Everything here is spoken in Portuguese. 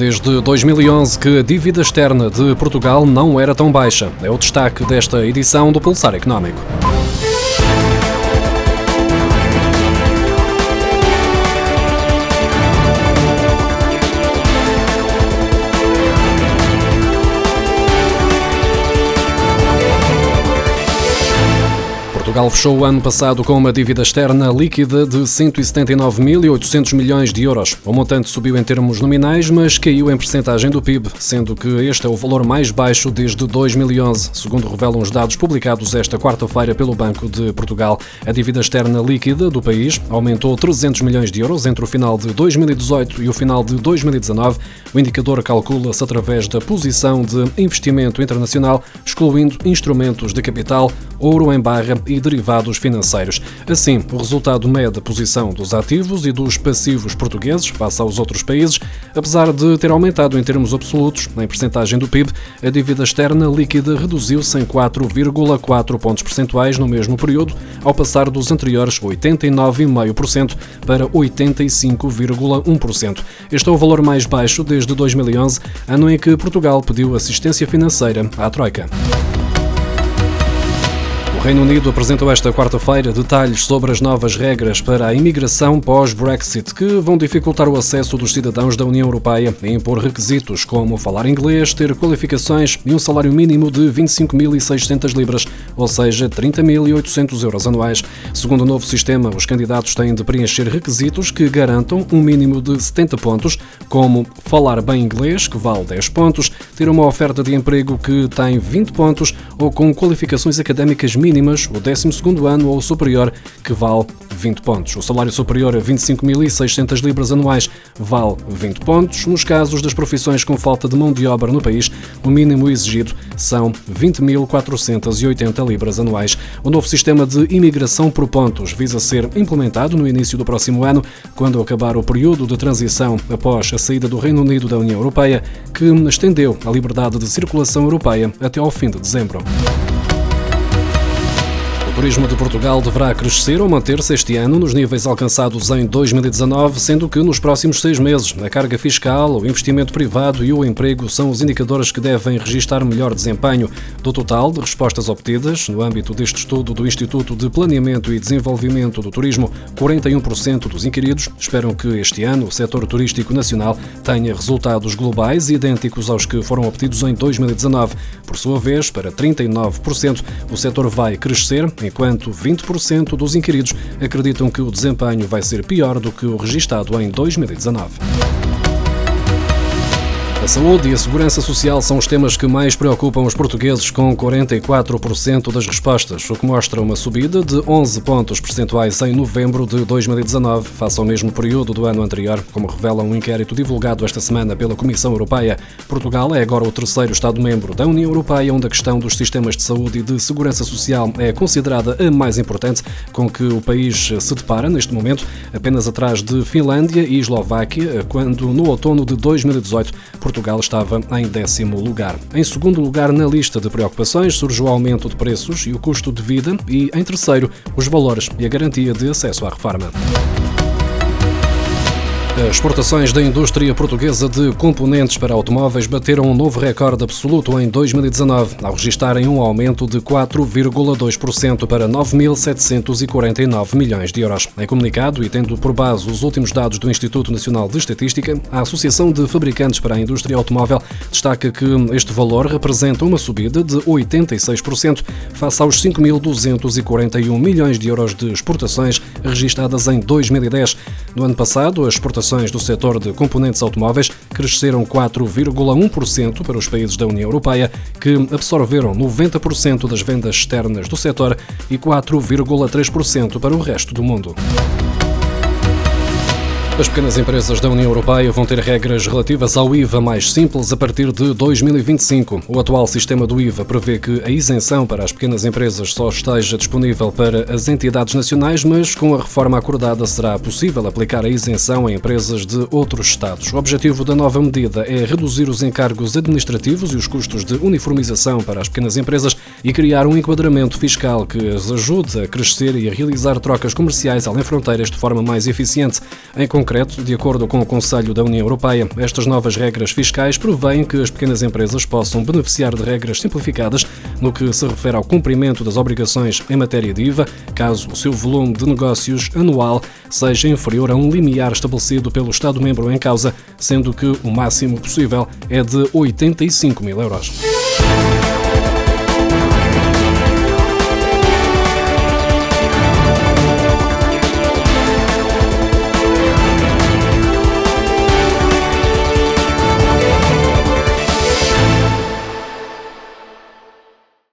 Desde 2011 que a dívida externa de Portugal não era tão baixa. É o destaque desta edição do Pulsar Económico. Portugal fechou o ano passado com uma dívida externa líquida de 179.800 milhões de euros. O montante subiu em termos nominais, mas caiu em percentagem do PIB, sendo que este é o valor mais baixo desde 2011, segundo revelam os dados publicados esta quarta-feira pelo Banco de Portugal. A dívida externa líquida do país aumentou 300 milhões de euros entre o final de 2018 e o final de 2019. O indicador calcula-se através da posição de investimento internacional, excluindo instrumentos de capital, ouro em barra e derivados financeiros. Assim, o resultado mede a posição dos ativos e dos passivos portugueses face aos outros países, apesar de ter aumentado em termos absolutos, em percentagem do PIB, a dívida externa líquida reduziu-se em 4,4 pontos percentuais no mesmo período, ao passar dos anteriores 89,5% para 85,1%. Este é o valor mais baixo desde 2011, ano em que Portugal pediu assistência financeira à Troika. O Reino Unido apresentou esta quarta-feira detalhes sobre as novas regras para a imigração pós-Brexit, que vão dificultar o acesso dos cidadãos da União Europeia e impor requisitos como falar inglês, ter qualificações e um salário mínimo de 25.600 libras, ou seja, 30.800 euros anuais. Segundo o novo sistema, os candidatos têm de preencher requisitos que garantam um mínimo de 70 pontos, como falar bem inglês, que vale 10 pontos, ter uma oferta de emprego que tem 20 pontos ou com qualificações académicas mínimas mínimas, o 12º ano ou superior, que vale 20 pontos. O salário superior a 25.600 libras anuais vale 20 pontos. Nos casos das profissões com falta de mão de obra no país, o mínimo exigido são 20.480 libras anuais. O novo sistema de imigração por pontos visa ser implementado no início do próximo ano, quando acabar o período de transição após a saída do Reino Unido da União Europeia, que estendeu a liberdade de circulação europeia até ao fim de dezembro turismo de Portugal deverá crescer ou manter-se este ano nos níveis alcançados em 2019, sendo que nos próximos seis meses a carga fiscal, o investimento privado e o emprego são os indicadores que devem registrar melhor desempenho. Do total de respostas obtidas, no âmbito deste estudo do Instituto de Planeamento e Desenvolvimento do Turismo, 41% dos inquiridos esperam que este ano o setor turístico nacional tenha resultados globais idênticos aos que foram obtidos em 2019. Por sua vez, para 39%, o setor vai crescer enquanto 20% dos inquiridos acreditam que o desempenho vai ser pior do que o registado em 2019. Saúde e a segurança social são os temas que mais preocupam os portugueses, com 44% das respostas, o que mostra uma subida de 11 pontos percentuais em novembro de 2019, face ao mesmo período do ano anterior, como revela um inquérito divulgado esta semana pela Comissão Europeia. Portugal é agora o terceiro Estado-membro da União Europeia onde a questão dos sistemas de saúde e de segurança social é considerada a mais importante, com que o país se depara neste momento, apenas atrás de Finlândia e Eslováquia, quando no outono de 2018 Portugal estava em décimo lugar. Em segundo lugar na lista de preocupações surge o aumento de preços e o custo de vida e, em terceiro, os valores e a garantia de acesso à reforma. As exportações da indústria portuguesa de componentes para automóveis bateram um novo recorde absoluto em 2019, ao registarem um aumento de 4,2% para 9.749 milhões de euros. Em comunicado e tendo por base os últimos dados do Instituto Nacional de Estatística, a Associação de Fabricantes para a Indústria Automóvel destaca que este valor representa uma subida de 86% face aos 5.241 milhões de euros de exportações registadas em 2010. No ano passado, as exportações exportações do setor de componentes automóveis cresceram 4,1% para os países da União Europeia, que absorveram 90% das vendas externas do setor e 4,3% para o resto do mundo. As pequenas empresas da União Europeia vão ter regras relativas ao IVA mais simples a partir de 2025. O atual sistema do IVA prevê que a isenção para as pequenas empresas só esteja disponível para as entidades nacionais, mas com a reforma acordada será possível aplicar a isenção a empresas de outros Estados. O objetivo da nova medida é reduzir os encargos administrativos e os custos de uniformização para as pequenas empresas e criar um enquadramento fiscal que as ajude a crescer e a realizar trocas comerciais além fronteiras de forma mais eficiente. Em concreto, concreto, de acordo com o Conselho da União Europeia, estas novas regras fiscais prevêem que as pequenas empresas possam beneficiar de regras simplificadas no que se refere ao cumprimento das obrigações em matéria de IVA, caso o seu volume de negócios anual seja inferior a um limiar estabelecido pelo Estado-membro em causa, sendo que o máximo possível é de 85 mil euros.